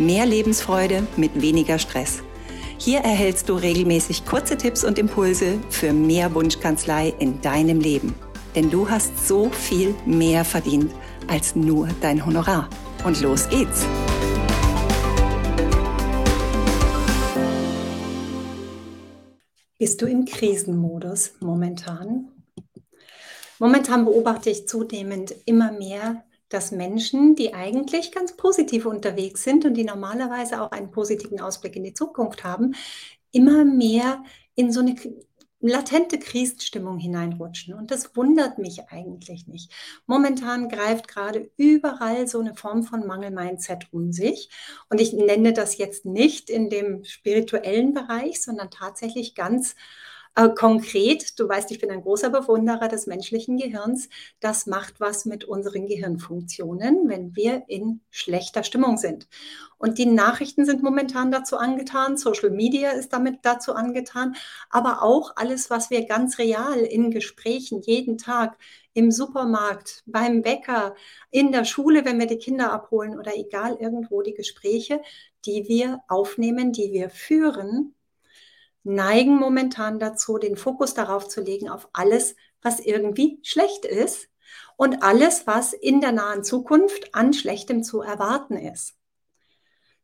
Mehr Lebensfreude mit weniger Stress. Hier erhältst du regelmäßig kurze Tipps und Impulse für mehr Wunschkanzlei in deinem Leben. Denn du hast so viel mehr verdient als nur dein Honorar. Und los geht's! Bist du im Krisenmodus momentan? Momentan beobachte ich zunehmend immer mehr dass Menschen, die eigentlich ganz positiv unterwegs sind und die normalerweise auch einen positiven Ausblick in die Zukunft haben, immer mehr in so eine latente Krisenstimmung hineinrutschen. Und das wundert mich eigentlich nicht. Momentan greift gerade überall so eine Form von Mangel-Mindset um sich. Und ich nenne das jetzt nicht in dem spirituellen Bereich, sondern tatsächlich ganz äh, konkret, du weißt, ich bin ein großer Bewunderer des menschlichen Gehirns. Das macht was mit unseren Gehirnfunktionen, wenn wir in schlechter Stimmung sind. Und die Nachrichten sind momentan dazu angetan, Social Media ist damit dazu angetan, aber auch alles, was wir ganz real in Gesprächen jeden Tag im Supermarkt, beim Bäcker, in der Schule, wenn wir die Kinder abholen oder egal irgendwo die Gespräche, die wir aufnehmen, die wir führen, neigen momentan dazu, den Fokus darauf zu legen, auf alles, was irgendwie schlecht ist und alles, was in der nahen Zukunft an Schlechtem zu erwarten ist.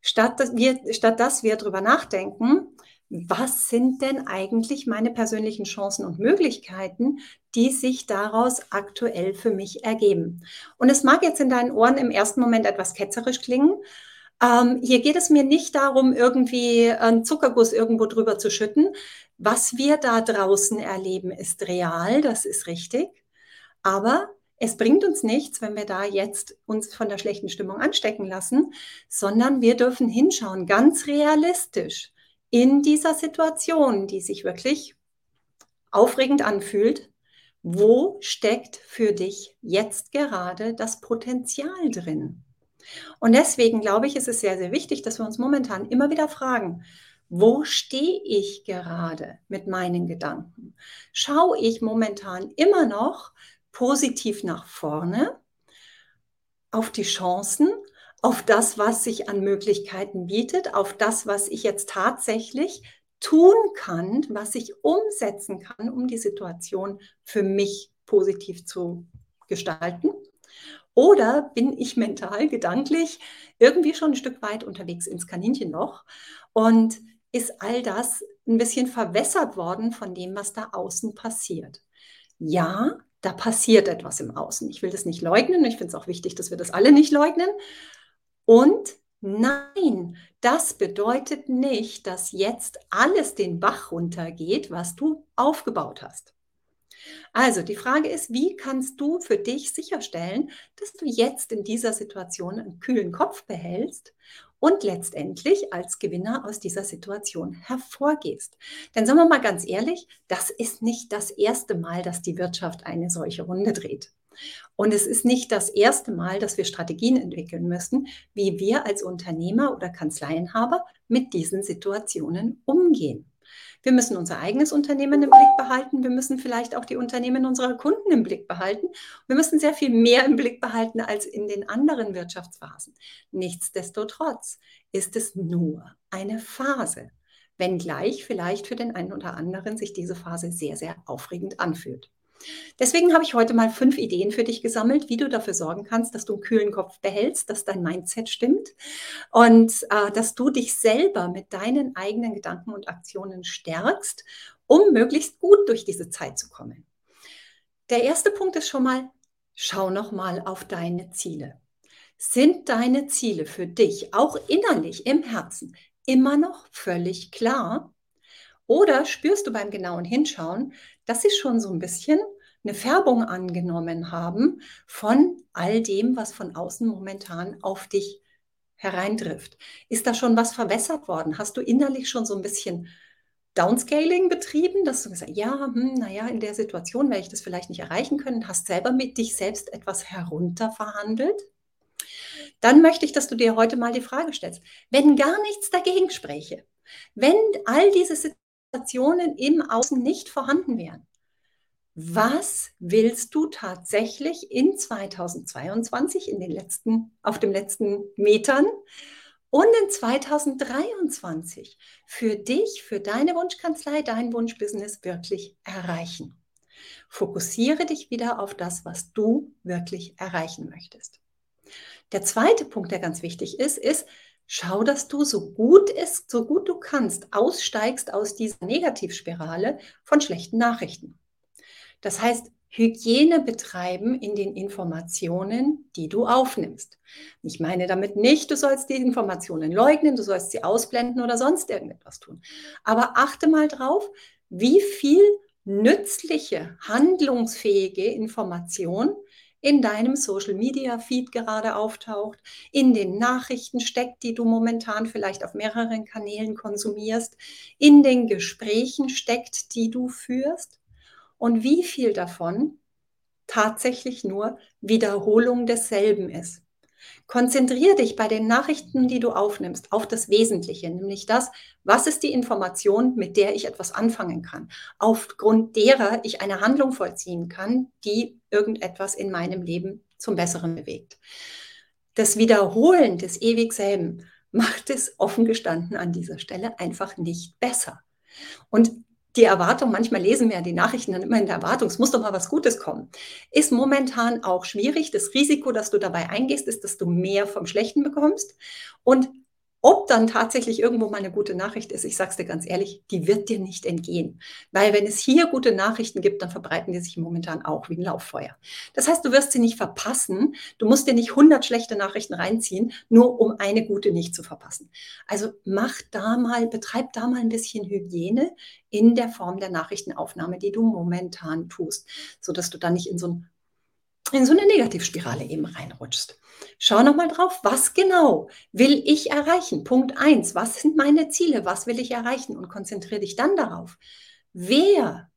Statt dass wir, statt dass wir darüber nachdenken, was sind denn eigentlich meine persönlichen Chancen und Möglichkeiten, die sich daraus aktuell für mich ergeben. Und es mag jetzt in deinen Ohren im ersten Moment etwas ketzerisch klingen, ähm, hier geht es mir nicht darum, irgendwie einen Zuckerguss irgendwo drüber zu schütten. Was wir da draußen erleben, ist real, das ist richtig. Aber es bringt uns nichts, wenn wir da jetzt uns von der schlechten Stimmung anstecken lassen, sondern wir dürfen hinschauen, ganz realistisch in dieser Situation, die sich wirklich aufregend anfühlt. Wo steckt für dich jetzt gerade das Potenzial drin? Und deswegen glaube ich, ist es sehr, sehr wichtig, dass wir uns momentan immer wieder fragen, wo stehe ich gerade mit meinen Gedanken? Schaue ich momentan immer noch positiv nach vorne auf die Chancen, auf das, was sich an Möglichkeiten bietet, auf das, was ich jetzt tatsächlich tun kann, was ich umsetzen kann, um die Situation für mich positiv zu gestalten? Oder bin ich mental, gedanklich irgendwie schon ein Stück weit unterwegs ins Kaninchenloch und ist all das ein bisschen verwässert worden von dem, was da außen passiert? Ja, da passiert etwas im Außen. Ich will das nicht leugnen. Ich finde es auch wichtig, dass wir das alle nicht leugnen. Und nein, das bedeutet nicht, dass jetzt alles den Bach runtergeht, was du aufgebaut hast. Also die Frage ist, wie kannst du für dich sicherstellen, dass du jetzt in dieser Situation einen kühlen Kopf behältst und letztendlich als Gewinner aus dieser Situation hervorgehst. Denn sagen wir mal ganz ehrlich, das ist nicht das erste Mal, dass die Wirtschaft eine solche Runde dreht. Und es ist nicht das erste Mal, dass wir Strategien entwickeln müssen, wie wir als Unternehmer oder Kanzleienhaber mit diesen Situationen umgehen. Wir müssen unser eigenes Unternehmen im Blick behalten. Wir müssen vielleicht auch die Unternehmen unserer Kunden im Blick behalten. Wir müssen sehr viel mehr im Blick behalten als in den anderen Wirtschaftsphasen. Nichtsdestotrotz ist es nur eine Phase, wenngleich vielleicht für den einen oder anderen sich diese Phase sehr, sehr aufregend anfühlt. Deswegen habe ich heute mal fünf Ideen für dich gesammelt, wie du dafür sorgen kannst, dass du einen kühlen Kopf behältst, dass dein Mindset stimmt und äh, dass du dich selber mit deinen eigenen Gedanken und Aktionen stärkst, um möglichst gut durch diese Zeit zu kommen. Der erste Punkt ist schon mal, schau noch mal auf deine Ziele. Sind deine Ziele für dich auch innerlich im Herzen immer noch völlig klar? Oder spürst du beim genauen Hinschauen, dass sie schon so ein bisschen eine Färbung angenommen haben von all dem, was von außen momentan auf dich hereintrifft, ist da schon was verwässert worden? Hast du innerlich schon so ein bisschen Downscaling betrieben, dass du gesagt ja, hm, naja, in der Situation werde ich das vielleicht nicht erreichen können, hast selber mit dich selbst etwas herunterverhandelt? Dann möchte ich, dass du dir heute mal die Frage stellst, wenn gar nichts dagegen spräche, wenn all diese Situationen im Außen nicht vorhanden wären, was willst du tatsächlich in 2022, in den letzten, auf den letzten Metern und in 2023 für dich, für deine Wunschkanzlei, dein Wunschbusiness wirklich erreichen? Fokussiere dich wieder auf das, was du wirklich erreichen möchtest. Der zweite Punkt, der ganz wichtig ist, ist, schau, dass du so gut es, so gut du kannst, aussteigst aus dieser Negativspirale von schlechten Nachrichten. Das heißt, Hygiene betreiben in den Informationen, die du aufnimmst. Ich meine damit nicht, du sollst die Informationen leugnen, du sollst sie ausblenden oder sonst irgendetwas tun. Aber achte mal drauf, wie viel nützliche, handlungsfähige Information in deinem Social Media Feed gerade auftaucht, in den Nachrichten steckt, die du momentan vielleicht auf mehreren Kanälen konsumierst, in den Gesprächen steckt, die du führst und wie viel davon tatsächlich nur Wiederholung desselben ist. Konzentriere dich bei den Nachrichten, die du aufnimmst, auf das Wesentliche, nämlich das, was ist die Information, mit der ich etwas anfangen kann, aufgrund derer ich eine Handlung vollziehen kann, die irgendetwas in meinem Leben zum Besseren bewegt. Das Wiederholen des ewig selben macht es offen gestanden an dieser Stelle einfach nicht besser. Und die Erwartung, manchmal lesen wir ja die Nachrichten dann immer in der Erwartung, es muss doch mal was Gutes kommen, ist momentan auch schwierig. Das Risiko, das du dabei eingehst, ist, dass du mehr vom Schlechten bekommst. Und ob dann tatsächlich irgendwo mal eine gute Nachricht ist, ich sage es dir ganz ehrlich, die wird dir nicht entgehen. Weil wenn es hier gute Nachrichten gibt, dann verbreiten die sich momentan auch wie ein Lauffeuer. Das heißt, du wirst sie nicht verpassen. Du musst dir nicht 100 schlechte Nachrichten reinziehen, nur um eine gute nicht zu verpassen. Also mach da mal, betreib da mal ein bisschen Hygiene in der Form der Nachrichtenaufnahme, die du momentan tust, sodass du dann nicht in so ein in so eine Negativspirale eben reinrutschst. Schau nochmal drauf, was genau will ich erreichen? Punkt 1, was sind meine Ziele? Was will ich erreichen? Und konzentriere dich dann darauf, wer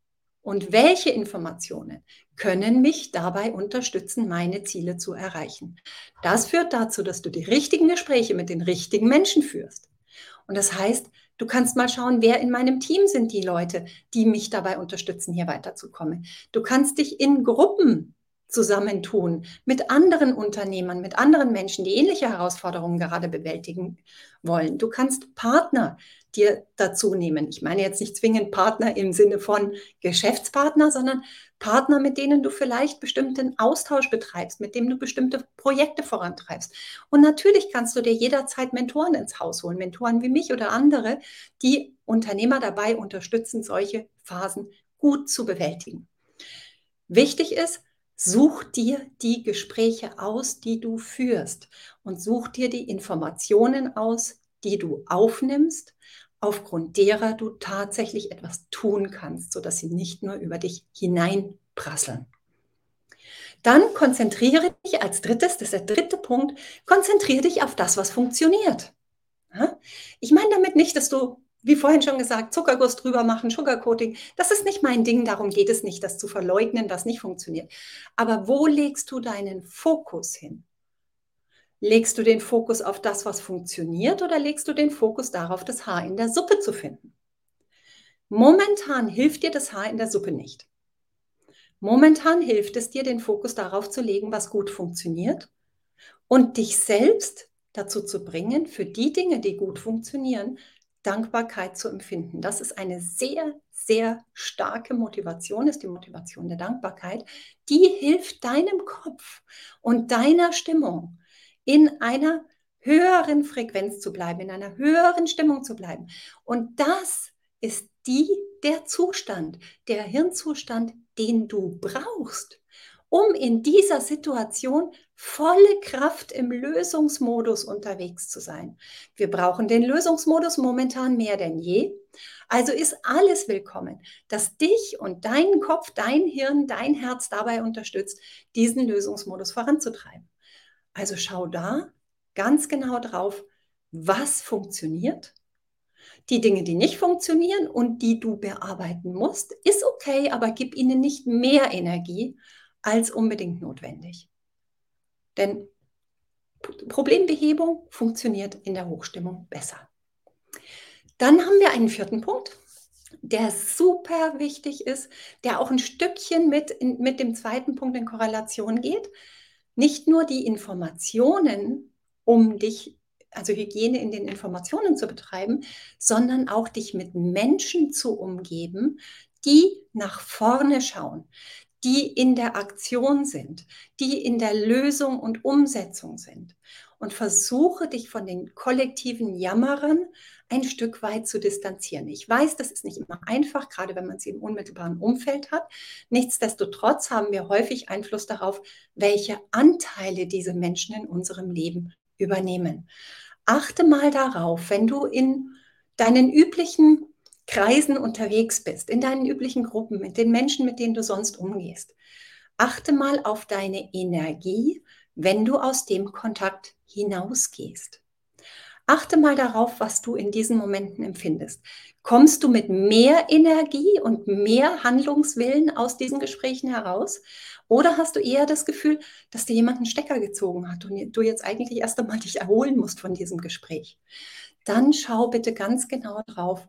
und welche Informationen können mich dabei unterstützen, meine Ziele zu erreichen. Das führt dazu, dass du die richtigen Gespräche mit den richtigen Menschen führst. Und das heißt, du kannst mal schauen, wer in meinem Team sind die Leute, die mich dabei unterstützen, hier weiterzukommen. Du kannst dich in Gruppen zusammentun mit anderen Unternehmern, mit anderen Menschen, die ähnliche Herausforderungen gerade bewältigen wollen. Du kannst Partner dir dazu nehmen. Ich meine jetzt nicht zwingend Partner im Sinne von Geschäftspartner, sondern Partner, mit denen du vielleicht bestimmten Austausch betreibst, mit denen du bestimmte Projekte vorantreibst. Und natürlich kannst du dir jederzeit Mentoren ins Haus holen, Mentoren wie mich oder andere, die Unternehmer dabei unterstützen, solche Phasen gut zu bewältigen. Wichtig ist, Such dir die Gespräche aus, die du führst und such dir die Informationen aus, die du aufnimmst, aufgrund derer du tatsächlich etwas tun kannst, sodass sie nicht nur über dich hineinprasseln. Dann konzentriere dich als drittes, das ist der dritte Punkt, konzentriere dich auf das, was funktioniert. Ich meine damit nicht, dass du wie vorhin schon gesagt, Zuckerguss drüber machen, Sugarcoating, das ist nicht mein Ding, darum geht es nicht, das zu verleugnen, was nicht funktioniert. Aber wo legst du deinen Fokus hin? Legst du den Fokus auf das, was funktioniert, oder legst du den Fokus darauf, das Haar in der Suppe zu finden? Momentan hilft dir das Haar in der Suppe nicht. Momentan hilft es dir, den Fokus darauf zu legen, was gut funktioniert und dich selbst dazu zu bringen, für die Dinge, die gut funktionieren, Dankbarkeit zu empfinden. Das ist eine sehr, sehr starke Motivation, ist die Motivation der Dankbarkeit. Die hilft deinem Kopf und deiner Stimmung in einer höheren Frequenz zu bleiben, in einer höheren Stimmung zu bleiben. Und das ist die, der Zustand, der Hirnzustand, den du brauchst, um in dieser Situation volle Kraft im Lösungsmodus unterwegs zu sein. Wir brauchen den Lösungsmodus momentan mehr denn je. Also ist alles willkommen, das dich und deinen Kopf, dein Hirn, dein Herz dabei unterstützt, diesen Lösungsmodus voranzutreiben. Also schau da, ganz genau drauf, was funktioniert. Die Dinge, die nicht funktionieren und die du bearbeiten musst, ist okay, aber gib ihnen nicht mehr Energie als unbedingt notwendig. Denn Problembehebung funktioniert in der Hochstimmung besser. Dann haben wir einen vierten Punkt, der super wichtig ist, der auch ein Stückchen mit, in, mit dem zweiten Punkt in Korrelation geht. Nicht nur die Informationen, um dich, also Hygiene in den Informationen zu betreiben, sondern auch dich mit Menschen zu umgeben, die nach vorne schauen, die in der Aktion sind, die in der Lösung und Umsetzung sind. Und versuche dich von den kollektiven Jammerern ein Stück weit zu distanzieren. Ich weiß, das ist nicht immer einfach, gerade wenn man sie im unmittelbaren Umfeld hat. Nichtsdestotrotz haben wir häufig Einfluss darauf, welche Anteile diese Menschen in unserem Leben übernehmen. Achte mal darauf, wenn du in deinen üblichen Kreisen unterwegs bist, in deinen üblichen Gruppen, mit den Menschen, mit denen du sonst umgehst. Achte mal auf deine Energie, wenn du aus dem Kontakt hinausgehst. Achte mal darauf, was du in diesen Momenten empfindest. Kommst du mit mehr Energie und mehr Handlungswillen aus diesen Gesprächen heraus? Oder hast du eher das Gefühl, dass dir jemand einen Stecker gezogen hat und du jetzt eigentlich erst einmal dich erholen musst von diesem Gespräch? Dann schau bitte ganz genau drauf,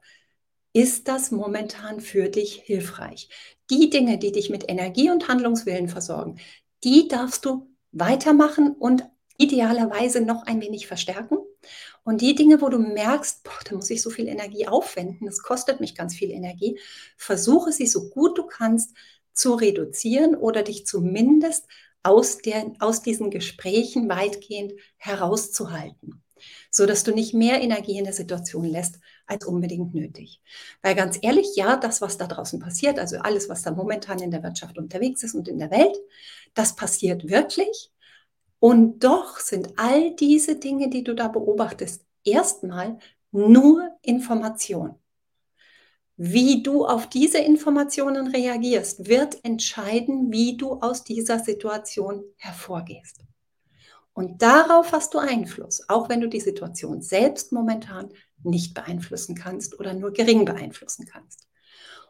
ist das momentan für dich hilfreich? Die Dinge, die dich mit Energie und Handlungswillen versorgen, die darfst du weitermachen und idealerweise noch ein wenig verstärken. Und die Dinge, wo du merkst, boah, da muss ich so viel Energie aufwenden, das kostet mich ganz viel Energie, versuche sie so gut du kannst zu reduzieren oder dich zumindest aus, der, aus diesen Gesprächen weitgehend herauszuhalten so dass du nicht mehr Energie in der Situation lässt als unbedingt nötig. Weil ganz ehrlich, ja, das, was da draußen passiert, also alles, was da momentan in der Wirtschaft unterwegs ist und in der Welt, das passiert wirklich. Und doch sind all diese Dinge, die du da beobachtest, erstmal nur Information. Wie du auf diese Informationen reagierst, wird entscheiden, wie du aus dieser Situation hervorgehst. Und darauf hast du Einfluss, auch wenn du die Situation selbst momentan nicht beeinflussen kannst oder nur gering beeinflussen kannst.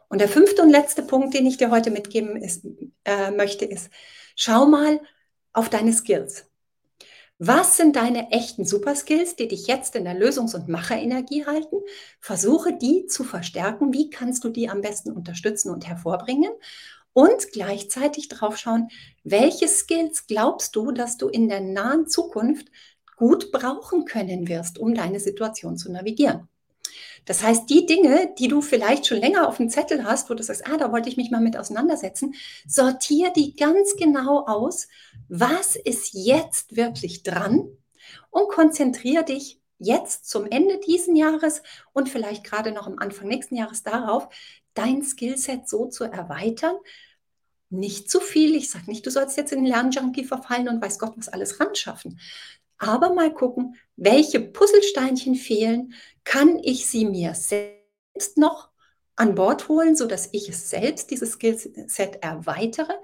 Und der fünfte und letzte Punkt, den ich dir heute mitgeben ist, äh, möchte, ist, schau mal auf deine Skills. Was sind deine echten Superskills, die dich jetzt in der Lösungs- und Macherenergie halten? Versuche die zu verstärken. Wie kannst du die am besten unterstützen und hervorbringen? Und gleichzeitig drauf schauen, welche Skills glaubst du, dass du in der nahen Zukunft gut brauchen können wirst, um deine Situation zu navigieren. Das heißt, die Dinge, die du vielleicht schon länger auf dem Zettel hast, wo du sagst, ah, da wollte ich mich mal mit auseinandersetzen, sortier die ganz genau aus, was ist jetzt wirklich dran und konzentriere dich jetzt zum Ende diesen Jahres und vielleicht gerade noch am Anfang nächsten Jahres darauf, dein Skillset so zu erweitern. Nicht zu viel. Ich sage nicht, du sollst jetzt in den Lernjunkie verfallen und weiß Gott was alles ranschaffen. Aber mal gucken, welche Puzzlesteinchen fehlen. Kann ich sie mir selbst noch an Bord holen, sodass ich es selbst, dieses Skillset, erweitere?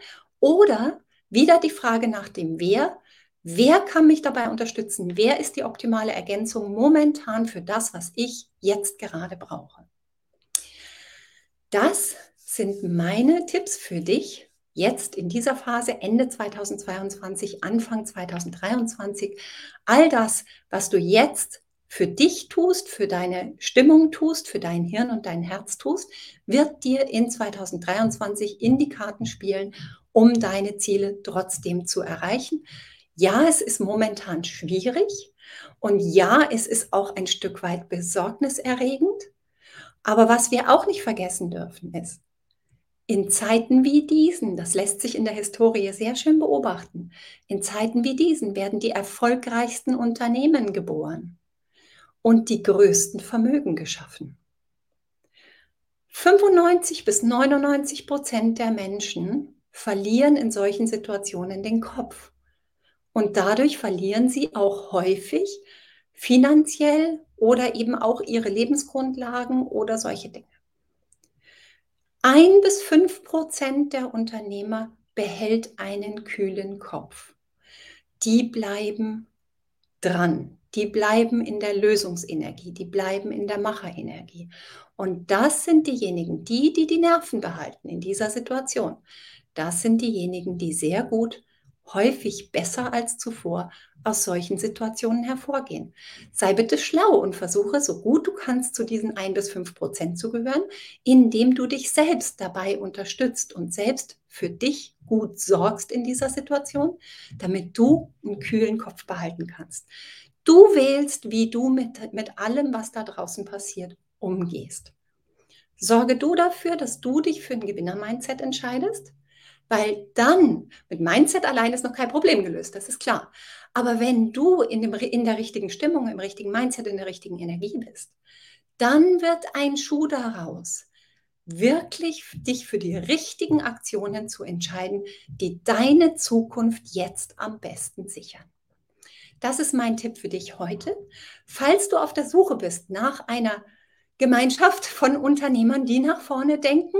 Oder wieder die Frage nach dem Wer. Wer kann mich dabei unterstützen? Wer ist die optimale Ergänzung momentan für das, was ich jetzt gerade brauche? Das sind meine Tipps für dich jetzt in dieser Phase Ende 2022, Anfang 2023. All das, was du jetzt für dich tust, für deine Stimmung tust, für dein Hirn und dein Herz tust, wird dir in 2023 in die Karten spielen, um deine Ziele trotzdem zu erreichen. Ja, es ist momentan schwierig und ja, es ist auch ein Stück weit besorgniserregend. Aber was wir auch nicht vergessen dürfen ist, in Zeiten wie diesen, das lässt sich in der Historie sehr schön beobachten, in Zeiten wie diesen werden die erfolgreichsten Unternehmen geboren und die größten Vermögen geschaffen. 95 bis 99 Prozent der Menschen verlieren in solchen Situationen den Kopf. Und dadurch verlieren sie auch häufig finanziell oder eben auch ihre Lebensgrundlagen oder solche Dinge. Ein bis fünf Prozent der Unternehmer behält einen kühlen Kopf. Die bleiben dran. Die bleiben in der Lösungsenergie, die bleiben in der Macherenergie. Und das sind diejenigen, die, die die Nerven behalten in dieser Situation. Das sind diejenigen, die sehr gut, häufig besser als zuvor aus solchen Situationen hervorgehen. Sei bitte schlau und versuche so gut du kannst zu diesen ein bis fünf Prozent zu gehören, indem du dich selbst dabei unterstützt und selbst für dich gut sorgst in dieser Situation, damit du einen kühlen Kopf behalten kannst. Du wählst, wie du mit, mit allem, was da draußen passiert, umgehst. Sorge du dafür, dass du dich für ein Gewinner-Mindset entscheidest weil dann, mit Mindset allein ist noch kein Problem gelöst, das ist klar. Aber wenn du in, dem, in der richtigen Stimmung, im richtigen Mindset, in der richtigen Energie bist, dann wird ein Schuh daraus, wirklich dich für die richtigen Aktionen zu entscheiden, die deine Zukunft jetzt am besten sichern. Das ist mein Tipp für dich heute. Falls du auf der Suche bist nach einer Gemeinschaft von Unternehmern, die nach vorne denken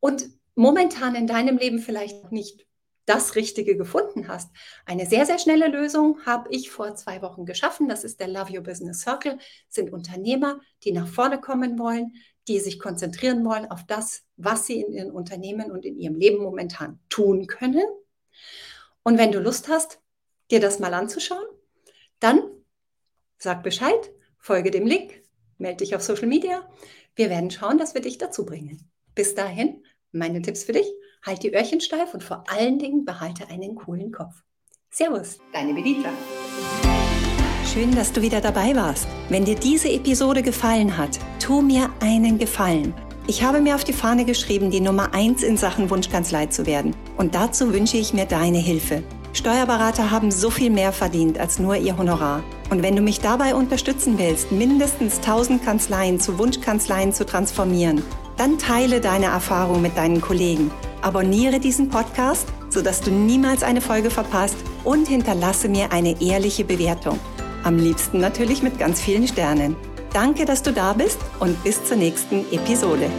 und momentan in deinem Leben vielleicht nicht das Richtige gefunden hast. Eine sehr, sehr schnelle Lösung habe ich vor zwei Wochen geschaffen. Das ist der Love Your Business Circle. Das sind Unternehmer, die nach vorne kommen wollen, die sich konzentrieren wollen auf das, was sie in ihren Unternehmen und in ihrem Leben momentan tun können. Und wenn du Lust hast, dir das mal anzuschauen, dann sag Bescheid, folge dem Link, melde dich auf Social Media. Wir werden schauen, dass wir dich dazu bringen. Bis dahin, meine Tipps für dich, halt die Öhrchen steif und vor allen Dingen behalte einen coolen Kopf. Servus, deine Benita. Schön, dass du wieder dabei warst. Wenn dir diese Episode gefallen hat, tu mir einen Gefallen. Ich habe mir auf die Fahne geschrieben, die Nummer 1 in Sachen Wunschkanzlei zu werden. Und dazu wünsche ich mir deine Hilfe. Steuerberater haben so viel mehr verdient als nur ihr Honorar. Und wenn du mich dabei unterstützen willst, mindestens 1000 Kanzleien zu Wunschkanzleien zu transformieren, dann teile deine Erfahrung mit deinen Kollegen. Abonniere diesen Podcast, sodass du niemals eine Folge verpasst und hinterlasse mir eine ehrliche Bewertung. Am liebsten natürlich mit ganz vielen Sternen. Danke, dass du da bist und bis zur nächsten Episode.